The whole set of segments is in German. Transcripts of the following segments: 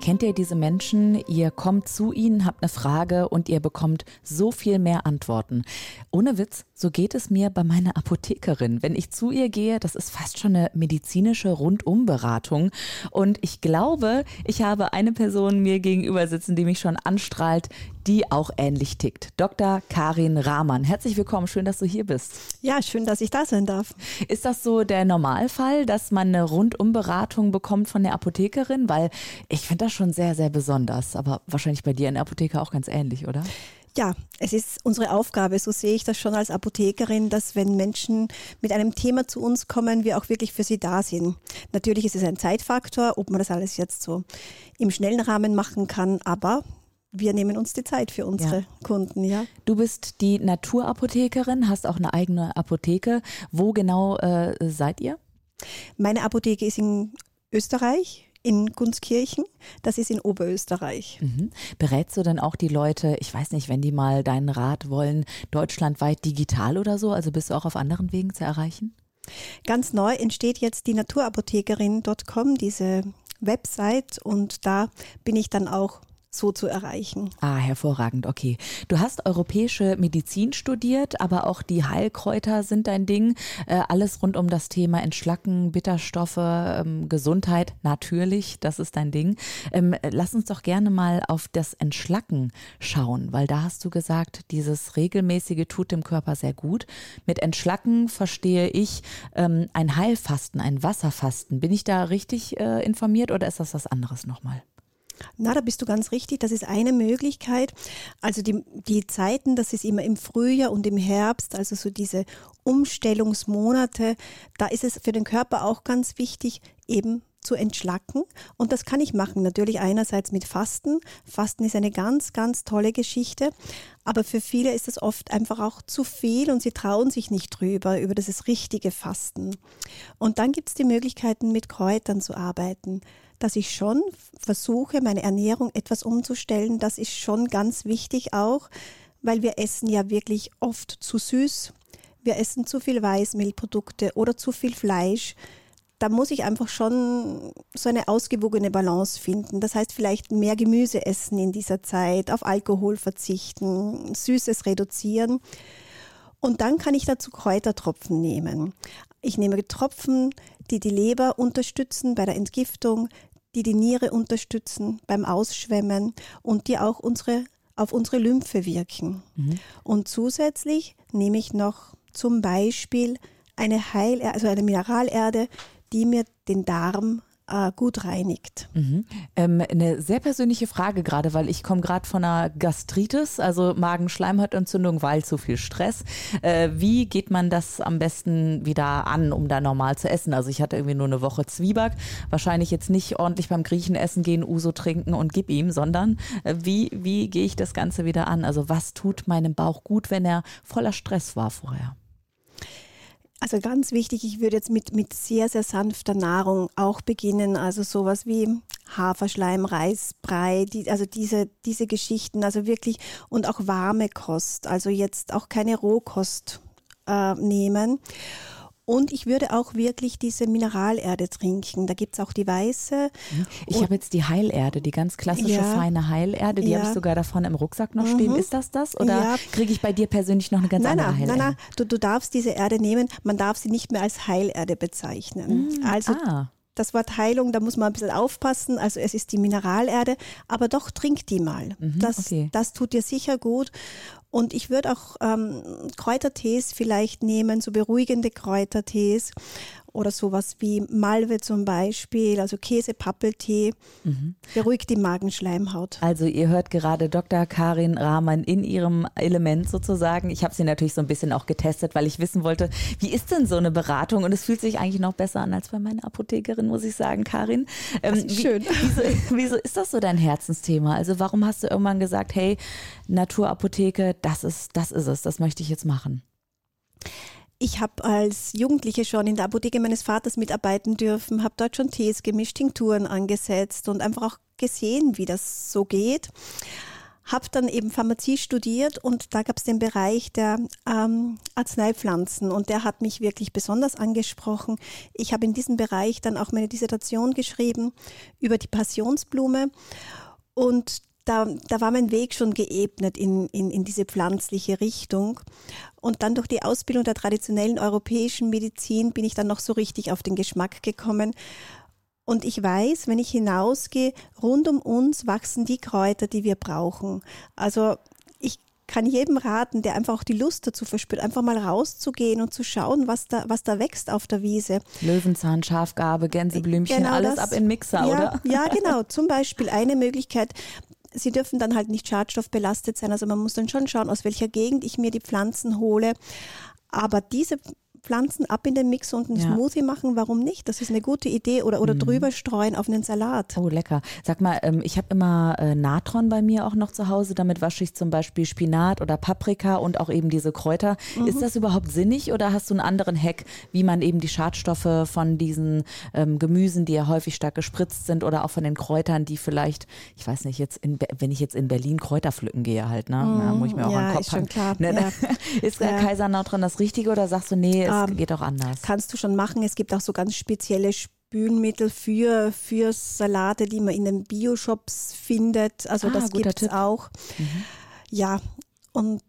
Kennt ihr diese Menschen? Ihr kommt zu ihnen, habt eine Frage und ihr bekommt so viel mehr Antworten. Ohne Witz, so geht es mir bei meiner Apothekerin. Wenn ich zu ihr gehe, das ist fast schon eine medizinische Rundumberatung. Und ich glaube, ich habe eine Person mir gegenüber sitzen, die mich schon anstrahlt, die auch ähnlich tickt. Dr. Karin Rahmann. Herzlich willkommen. Schön, dass du hier bist. Ja, schön, dass ich da sein darf. Ist das so der Normalfall, dass man eine Rundumberatung bekommt von der Apothekerin? Weil ich finde das schon sehr, sehr besonders. Aber wahrscheinlich bei dir in der Apotheke auch ganz ähnlich, oder? Ja, es ist unsere Aufgabe, so sehe ich das schon als Apothekerin, dass wenn Menschen mit einem Thema zu uns kommen, wir auch wirklich für sie da sind. Natürlich ist es ein Zeitfaktor, ob man das alles jetzt so im schnellen Rahmen machen kann, aber wir nehmen uns die Zeit für unsere ja. Kunden, ja. Du bist die Naturapothekerin, hast auch eine eigene Apotheke. Wo genau äh, seid ihr? Meine Apotheke ist in Österreich, in Gunskirchen. Das ist in Oberösterreich. Mhm. Berätst du dann auch die Leute, ich weiß nicht, wenn die mal deinen Rat wollen, deutschlandweit digital oder so? Also bist du auch auf anderen Wegen zu erreichen? Ganz neu entsteht jetzt die Naturapothekerin.com, diese Website und da bin ich dann auch so zu erreichen. Ah, hervorragend, okay. Du hast europäische Medizin studiert, aber auch die Heilkräuter sind dein Ding. Äh, alles rund um das Thema Entschlacken, Bitterstoffe, ähm, Gesundheit, natürlich, das ist dein Ding. Ähm, lass uns doch gerne mal auf das Entschlacken schauen, weil da hast du gesagt, dieses regelmäßige tut dem Körper sehr gut. Mit Entschlacken verstehe ich ähm, ein Heilfasten, ein Wasserfasten. Bin ich da richtig äh, informiert oder ist das was anderes nochmal? Na, da bist du ganz richtig. Das ist eine Möglichkeit. Also die, die Zeiten, das ist immer im Frühjahr und im Herbst, also so diese Umstellungsmonate, da ist es für den Körper auch ganz wichtig, eben zu entschlacken. Und das kann ich machen. Natürlich einerseits mit Fasten. Fasten ist eine ganz, ganz tolle Geschichte. Aber für viele ist es oft einfach auch zu viel und sie trauen sich nicht drüber, über das richtige Fasten. Und dann gibt es die Möglichkeiten, mit Kräutern zu arbeiten dass ich schon versuche, meine Ernährung etwas umzustellen. Das ist schon ganz wichtig auch, weil wir essen ja wirklich oft zu süß. Wir essen zu viel Weißmehlprodukte oder zu viel Fleisch. Da muss ich einfach schon so eine ausgewogene Balance finden. Das heißt, vielleicht mehr Gemüse essen in dieser Zeit, auf Alkohol verzichten, Süßes reduzieren. Und dann kann ich dazu Kräutertropfen nehmen. Ich nehme Tropfen, die die Leber unterstützen bei der Entgiftung, die die Niere unterstützen beim Ausschwemmen und die auch unsere, auf unsere Lymphe wirken. Mhm. Und zusätzlich nehme ich noch zum Beispiel eine Heil, also eine Mineralerde, die mir den Darm äh, gut reinigt. Mhm. Ähm, eine sehr persönliche Frage gerade, weil ich komme gerade von einer Gastritis, also Magenschleimhautentzündung, weil zu viel Stress. Äh, wie geht man das am besten wieder an, um da normal zu essen? Also ich hatte irgendwie nur eine Woche Zwieback, wahrscheinlich jetzt nicht ordentlich beim Griechen essen gehen, Uso trinken und gib ihm, sondern äh, wie, wie gehe ich das Ganze wieder an? Also was tut meinem Bauch gut, wenn er voller Stress war vorher? Also ganz wichtig, ich würde jetzt mit, mit sehr, sehr sanfter Nahrung auch beginnen. Also sowas wie Haferschleim, Reisbrei, die, also diese, diese Geschichten, also wirklich und auch warme Kost, also jetzt auch keine Rohkost äh, nehmen. Und ich würde auch wirklich diese Mineralerde trinken. Da gibt es auch die weiße. Ich habe jetzt die Heilerde, die ganz klassische ja, feine Heilerde. Die ja. habe ich sogar davon im Rucksack noch stehen. Mhm. Ist das das? Oder ja. kriege ich bei dir persönlich noch eine ganz nein, andere nein, Heilerde? Nein, nein, du, du darfst diese Erde nehmen. Man darf sie nicht mehr als Heilerde bezeichnen. Mhm. Also ah das Wort Heilung, da muss man ein bisschen aufpassen. Also es ist die Mineralerde, aber doch trink die mal. Mhm, das, okay. das tut dir sicher gut. Und ich würde auch ähm, Kräutertees vielleicht nehmen, so beruhigende Kräutertees oder sowas wie Malve zum Beispiel, also Käsepappeltee, mhm. beruhigt die Magenschleimhaut. Also ihr hört gerade Dr. Karin Rahmann in ihrem Element sozusagen. Ich habe sie natürlich so ein bisschen auch getestet, weil ich wissen wollte, wie ist denn so eine Beratung? Und es fühlt sich eigentlich noch besser an als bei meiner Apothekerin, muss ich sagen, Karin. Ähm, ist schön. wieso, wieso ist das so dein Herzensthema? Also warum hast du irgendwann gesagt, hey, Naturapotheke, das ist, das ist es, das möchte ich jetzt machen? Ich habe als Jugendliche schon in der Apotheke meines Vaters mitarbeiten dürfen, habe dort schon Tees gemischt, Tinkturen angesetzt und einfach auch gesehen, wie das so geht. Habe dann eben Pharmazie studiert und da gab es den Bereich der ähm, Arzneipflanzen und der hat mich wirklich besonders angesprochen. Ich habe in diesem Bereich dann auch meine Dissertation geschrieben über die Passionsblume und da, da war mein Weg schon geebnet in, in, in diese pflanzliche Richtung. Und dann durch die Ausbildung der traditionellen europäischen Medizin bin ich dann noch so richtig auf den Geschmack gekommen. Und ich weiß, wenn ich hinausgehe, rund um uns wachsen die Kräuter, die wir brauchen. Also ich kann jedem raten, der einfach auch die Lust dazu verspürt, einfach mal rauszugehen und zu schauen, was da, was da wächst auf der Wiese. Löwenzahn, Schafgarbe, Gänseblümchen, Genau alles das. ab in Mixer, ja, oder? Ja, genau. Zum Beispiel eine Möglichkeit. Sie dürfen dann halt nicht schadstoffbelastet sein. Also man muss dann schon schauen, aus welcher Gegend ich mir die Pflanzen hole. Aber diese Pflanzen ab in den Mix und einen Ja. Smoothie machen, warum nicht? Das ist eine gute Idee. Oder, oder drüber streuen auf einen Salat. Oh, lecker. Sag mal, ähm, ich habe immer äh, Natron bei mir auch noch zu Hause. Damit wasche ich zum Beispiel Spinat oder Paprika und auch eben diese Kräuter. Ist das überhaupt sinnig oder hast du einen anderen Hack, wie man eben die Schadstoffe von diesen ähm, Gemüsen, die ja häufig stark gespritzt sind oder auch von den Kräutern, die vielleicht, ich weiß nicht, jetzt in, wenn ich jetzt in Berlin Kräuter pflücken gehe halt, ne? Na, muss ich mir auch Ja, an den Kopf ist schon klar, Ne, ja. Ist Ja. Kaiser Natron das Richtige oder sagst du, nee, es Ähm, geht auch anders? Kannst du schon machen. Es gibt auch so ganz spezielle Spülmittel für, für Salate, die man in den Bioshops findet. Also Ah, das gibt es auch. Ja, und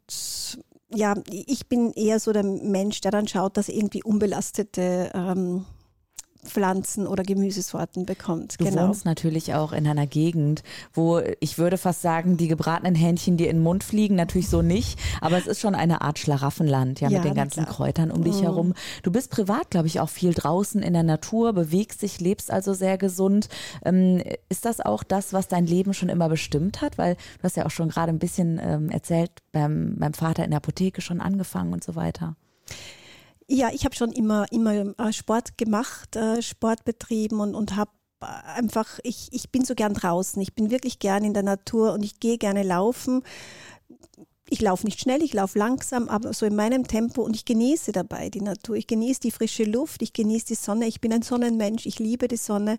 ja, ich bin eher so der Mensch, der dann schaut, dass irgendwie unbelastete ähm, Pflanzen oder Gemüsesorten bekommt. Du genau. wohnst natürlich auch in einer Gegend, wo ich würde fast sagen, die gebratenen Hähnchen dir in den Mund fliegen, natürlich so nicht, aber es ist schon eine Art Schlaraffenland, ja, Ja, mit den ganzen klar. Kräutern um dich herum. Du bist privat, glaube ich, auch viel draußen in der Natur, bewegst dich, lebst also sehr gesund. Ähm, ist das auch das, was dein Leben schon immer bestimmt hat? Weil du hast ja auch schon gerade ein bisschen ähm, erzählt, beim, beim Vater in der Apotheke schon angefangen und so weiter. Ja, ich habe schon immer, immer äh, Sport gemacht, äh, Sport betrieben und, und habe einfach, ich, ich bin so gern draußen. Ich bin wirklich gern in der Natur und ich gehe gerne laufen. Ich laufe nicht schnell, ich laufe langsam, aber so in meinem Tempo und ich genieße dabei die Natur. Ich genieße die frische Luft, ich genieße die Sonne. Ich bin ein Sonnenmensch, ich liebe die Sonne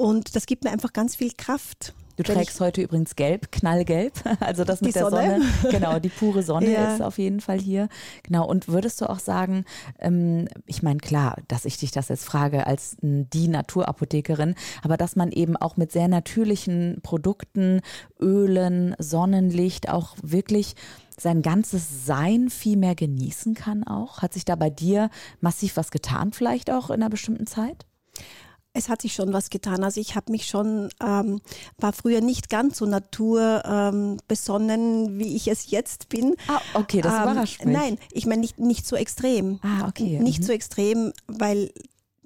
und das gibt mir einfach ganz viel Kraft. Du trägst heute übrigens gelb, knallgelb. Also das mit der Sonne. Sonne. Genau, die pure Sonne Ja. ist auf jeden Fall hier. Genau. Und würdest du auch sagen, ähm, ich meine, klar, dass ich dich das jetzt frage als m, die Naturapothekerin, aber dass man eben auch mit sehr natürlichen Produkten, Ölen, Sonnenlicht auch wirklich sein ganzes Sein viel mehr genießen kann auch? Hat sich da bei dir massiv was getan, vielleicht auch in einer bestimmten Zeit? Es hat sich schon was getan. Also ich habe mich schon, ähm, war früher nicht ganz so naturbesonnen, ähm, besonnen, wie ich es jetzt bin. Ah, okay, das Ähm, überrascht mich. Nein, ich meine nicht, nicht so extrem. Ah, okay. Nicht mhm. so extrem, weil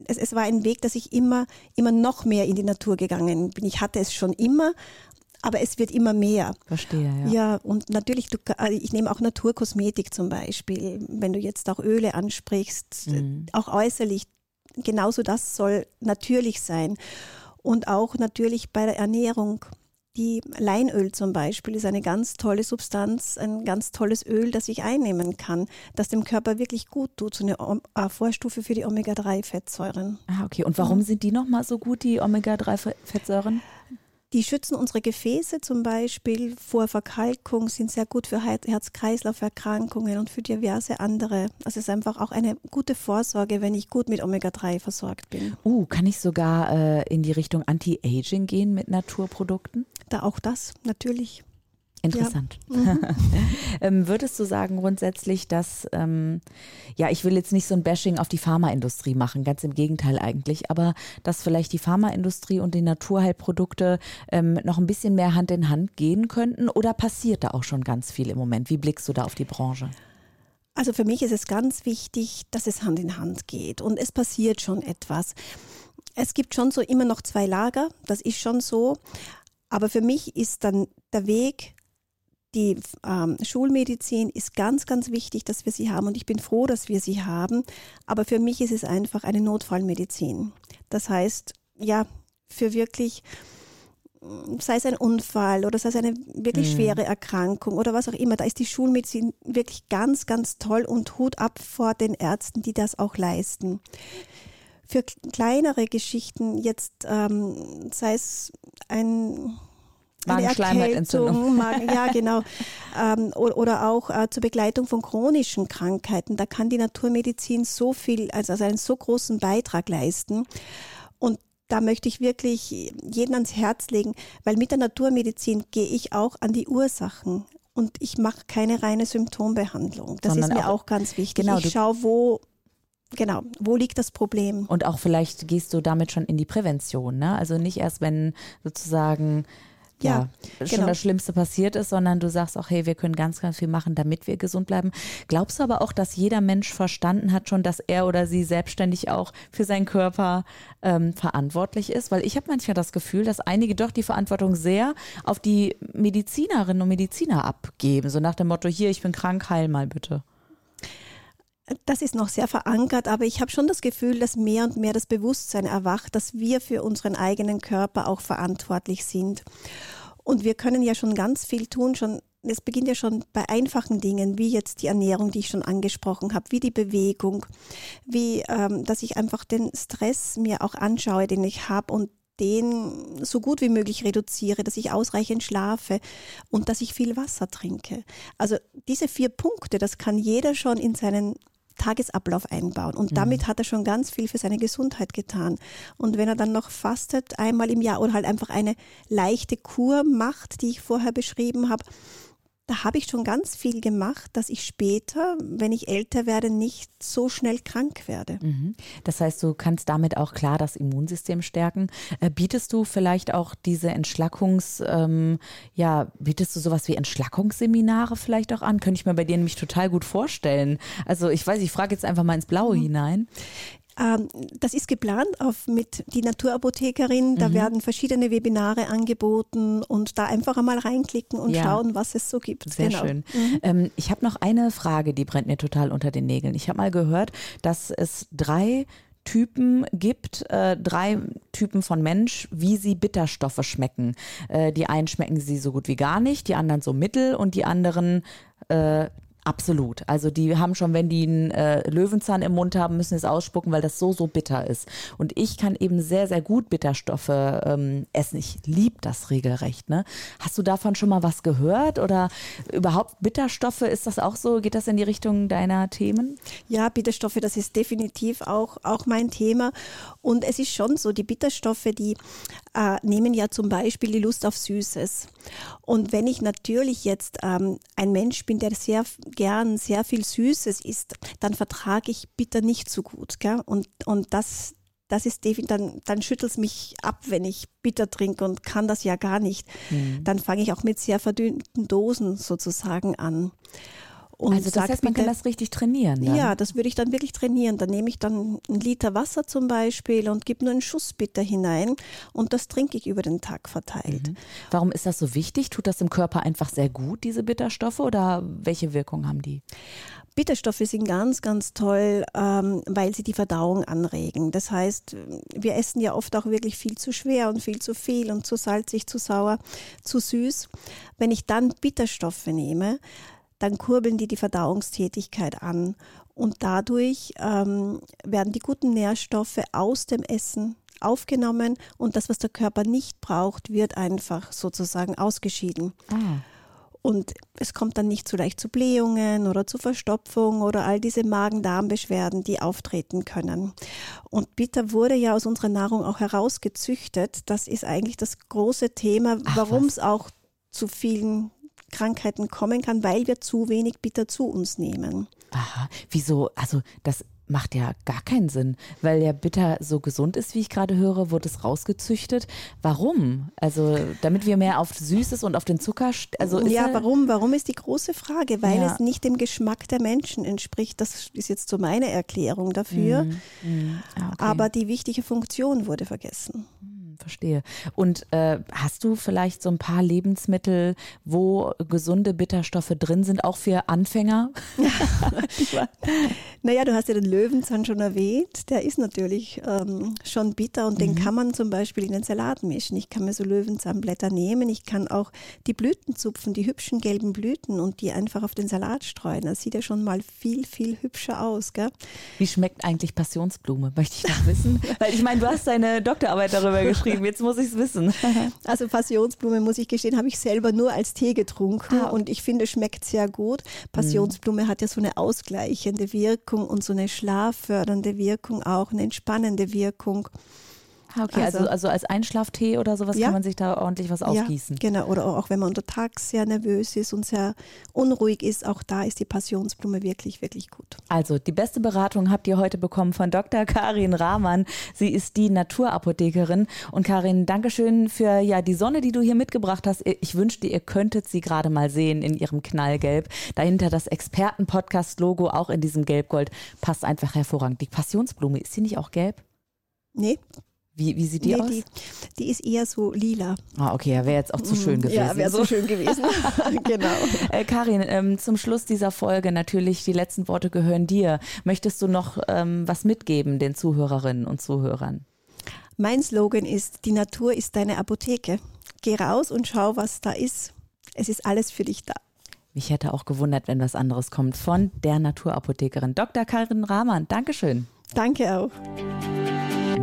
es, es war ein Weg, dass ich immer, immer noch mehr in die Natur gegangen bin. Ich hatte es schon immer, aber es wird immer mehr. Verstehe, ja. Ja, und natürlich, du, ka- ich nehme auch Naturkosmetik zum Beispiel, wenn du jetzt auch Öle ansprichst, Mhm. auch äußerlich, genauso das soll natürlich sein. Und auch natürlich bei der Ernährung. Die Leinöl zum Beispiel ist eine ganz tolle Substanz, ein ganz tolles Öl, das ich einnehmen kann, das dem Körper wirklich gut tut, so eine äh, Vorstufe für die Omega-3-Fettsäuren. Ah, okay. Und warum sind die nochmal so gut, die Omega-3-Fettsäuren? Die schützen unsere Gefäße zum Beispiel vor Verkalkung, sind sehr gut für Her- Herz-Kreislauf-Erkrankungen und für diverse andere. Also es ist einfach auch eine gute Vorsorge, wenn ich gut mit Omega-3 versorgt bin. Uh, kann ich sogar äh, in die Richtung Anti-Aging gehen mit Naturprodukten? Da auch das, natürlich. Interessant. ähm, würdest du sagen grundsätzlich, dass, ähm, ja, ich will jetzt nicht so ein Bashing auf die Pharmaindustrie machen, ganz im Gegenteil eigentlich, aber dass vielleicht die Pharmaindustrie und die Naturheilprodukte ähm, noch ein bisschen mehr Hand in Hand gehen könnten oder passiert da auch schon ganz viel im Moment? Wie blickst du da auf die Branche? Also für mich ist es ganz wichtig, dass es Hand in Hand geht und es passiert schon etwas. Es gibt schon so immer noch zwei Lager, das ist schon so. Aber für mich ist dann der Weg, die ähm, Schulmedizin ist ganz, ganz wichtig, dass wir sie haben und ich bin froh, dass wir sie haben. Aber für mich ist es einfach eine Notfallmedizin. Das heißt, ja, für wirklich sei es ein Unfall oder sei es eine wirklich mhm. schwere Erkrankung oder was auch immer, da ist die Schulmedizin wirklich ganz, ganz toll und Hut ab vor den Ärzten, die das auch leisten. Für kleinere Geschichten jetzt, ähm, sei es ein Magenschleimhautentzündung. Magen, ja, genau. ähm, oder, oder, auch äh, zur Begleitung von chronischen Krankheiten. Da kann die Naturmedizin so viel, also, also einen so großen Beitrag leisten. Und da möchte ich wirklich jeden ans Herz legen, weil mit der Naturmedizin gehe ich auch an die Ursachen. Und ich mache keine reine Symptombehandlung. Das Sondern ist mir auch, auch ganz wichtig. Genau, ich schaue, wo Genau, wo liegt das Problem? Und auch vielleicht gehst du damit schon in die Prävention, ne? Also nicht erst, wenn sozusagen ja, ja schon genau. das Schlimmste passiert ist, sondern du sagst auch, hey, wir können ganz, ganz viel machen, damit wir gesund bleiben. Glaubst du aber auch, dass jeder Mensch verstanden hat schon, dass er oder sie selbstständig auch für seinen Körper ähm, verantwortlich ist? Weil ich habe manchmal das Gefühl, dass einige doch die Verantwortung sehr auf die Medizinerinnen und Mediziner abgeben. So nach dem Motto, hier, ich bin krank, heil mal bitte. Das ist noch sehr verankert, aber ich habe schon das Gefühl, dass mehr und mehr das Bewusstsein erwacht, dass wir für unseren eigenen Körper auch verantwortlich sind. Und wir können ja schon ganz viel tun, schon es beginnt ja schon bei einfachen Dingen, wie jetzt die Ernährung, die ich schon angesprochen habe, wie die Bewegung, wie ähm, dass ich einfach den Stress mir auch anschaue, den ich habe und den so gut wie möglich reduziere, dass ich ausreichend schlafe und dass ich viel Wasser trinke. Also diese vier Punkte, das kann jeder schon in seinen Tagesablauf einbauen. Und mhm. damit hat er schon ganz viel für seine Gesundheit getan. Und wenn er dann noch fastet, einmal im Jahr oder halt einfach eine leichte Kur macht, die ich vorher beschrieben habe, da habe ich schon ganz viel gemacht, dass ich später, wenn ich älter werde, nicht so schnell krank werde. Mhm. Das heißt, du kannst damit auch klar das Immunsystem stärken. Äh, bietest du vielleicht auch diese Entschlackungs, ähm, ja, bietest du sowas wie Entschlackungsseminare vielleicht auch an? Könnte ich mir bei dir nämlich total gut vorstellen. Also ich weiß, ich frage jetzt einfach mal ins Blaue mhm. hinein. Ähm, das ist geplant auf, mit die Naturapothekerin. Da mhm. werden verschiedene Webinare angeboten und da einfach einmal reinklicken und ja. schauen, was es so gibt. Sehr genau. schön. Mhm. Ähm, ich habe noch eine Frage, die brennt mir total unter den Nägeln. Ich habe mal gehört, dass es drei Typen gibt, äh, drei Typen von Mensch, wie sie Bitterstoffe schmecken. Äh, die einen schmecken sie so gut wie gar nicht, die anderen so mittel und die anderen äh, Absolut. Also die haben schon, wenn die einen äh, Löwenzahn im Mund haben, müssen es ausspucken, weil das so, so bitter ist. Und ich kann eben sehr, sehr gut Bitterstoffe ähm, essen. Ich liebe das regelrecht. Ne? Hast du davon schon mal was gehört? Oder überhaupt Bitterstoffe, ist das auch so? Geht das in die Richtung deiner Themen? Ja, Bitterstoffe, das ist definitiv auch, auch mein Thema. Und es ist schon so, die Bitterstoffe, die äh, nehmen ja zum Beispiel die Lust auf Süßes. Und wenn ich natürlich jetzt ähm, ein Mensch bin, der sehr gern sehr viel Süßes isst, dann vertrage ich bitter nicht so gut. Gell? Und, und das, das ist definitiv, dann, dann schüttelt es mich ab, wenn ich bitter trinke und kann das ja gar nicht. Mhm. Dann fange ich auch mit sehr verdünnten Dosen sozusagen an. Und also das heißt, man bitte, kann das richtig trainieren. Dann. Ja, das würde ich dann wirklich trainieren. Dann nehme ich dann einen Liter Wasser zum Beispiel und gebe nur einen Schuss Bitter hinein und das trinke ich über den Tag verteilt. Mhm. Warum ist das so wichtig? Tut das im Körper einfach sehr gut, diese Bitterstoffe, oder welche Wirkung haben die? Bitterstoffe sind ganz, ganz toll, ähm, weil sie die Verdauung anregen. Das heißt, wir essen ja oft auch wirklich viel zu schwer und viel zu viel und zu salzig, zu sauer, zu süß. Wenn ich dann Bitterstoffe nehme, dann kurbeln die die Verdauungstätigkeit an und dadurch ähm, werden die guten Nährstoffe aus dem Essen aufgenommen und das, was der Körper nicht braucht, wird einfach sozusagen ausgeschieden. Ah. Und es kommt dann nicht so leicht zu Blähungen oder zu Verstopfung oder all diese Magen-Darm-Beschwerden, die auftreten können. Und Bitter wurde ja aus unserer Nahrung auch herausgezüchtet. Das ist eigentlich das große Thema, warum es auch zu vielen Krankheiten kommen kann, weil wir zu wenig Bitter zu uns nehmen. Aha, wieso? Also das macht ja gar keinen Sinn, weil der Bitter so gesund ist, wie ich gerade höre, wurde es rausgezüchtet. Warum? Also damit wir mehr auf Süßes und auf den Zucker, also ja, warum? Warum ist die große Frage? Weil ja. es nicht dem Geschmack der Menschen entspricht. Das ist jetzt so meine Erklärung dafür. Mhm. Mhm. Ah, okay. Aber die wichtige Funktion wurde vergessen. Verstehe. Und äh, hast du vielleicht so ein paar Lebensmittel, wo gesunde Bitterstoffe drin sind, auch für Anfänger? naja, du hast ja den Löwenzahn schon erwähnt. Der ist natürlich ähm, schon bitter und mhm. den kann man zum Beispiel in den Salat mischen. Ich kann mir so Löwenzahnblätter nehmen. Ich kann auch die Blüten zupfen, die hübschen gelben Blüten und die einfach auf den Salat streuen. Das sieht ja schon mal viel, viel hübscher aus. Gell? Wie schmeckt eigentlich Passionsblume? Möchte ich noch wissen? Weil ich meine, du hast deine Doktorarbeit darüber geschrieben. Jetzt muss ich es wissen. also Passionsblume, muss ich gestehen, habe ich selber nur als Tee getrunken ah, und ich finde, schmeckt sehr gut. Passionsblume mhm. hat ja so eine ausgleichende Wirkung und so eine schlaffördernde Wirkung auch, eine entspannende Wirkung. Okay, also, also, also, als Einschlaftee oder sowas ja. kann man sich da ordentlich was aufgießen. Ja, genau, oder auch wenn man untertags sehr nervös ist und sehr unruhig ist, auch da ist die Passionsblume wirklich, wirklich gut. Also die beste Beratung habt ihr heute bekommen von Dr. Karin Rahmann. Sie ist die Naturapothekerin. Und Karin, Dankeschön für ja die Sonne, die du hier mitgebracht hast. Ich wünschte, ihr könntet sie gerade mal sehen in ihrem Knallgelb. Dahinter das Experten-Podcast-Logo auch in diesem Gelbgold passt einfach hervorragend. Die Passionsblume, ist sie nicht auch gelb? Nee, wie, wie sieht die nee, aus? Die, die, ist eher so lila. Ah, okay, ja, wäre jetzt auch zu schön gewesen. Ja, wäre so schön gewesen. genau. Äh, Karin, ähm, zum Schluss dieser Folge natürlich die letzten Worte gehören dir. Möchtest du noch ähm, was mitgeben den Zuhörerinnen und Zuhörern? Mein Slogan ist, die Natur ist deine Apotheke. Geh raus und schau, was da ist. Es ist alles für dich da. Mich hätte auch gewundert, wenn was anderes kommt von der Naturapothekerin Dr. Karin Rahmann. Dankeschön. Danke auch.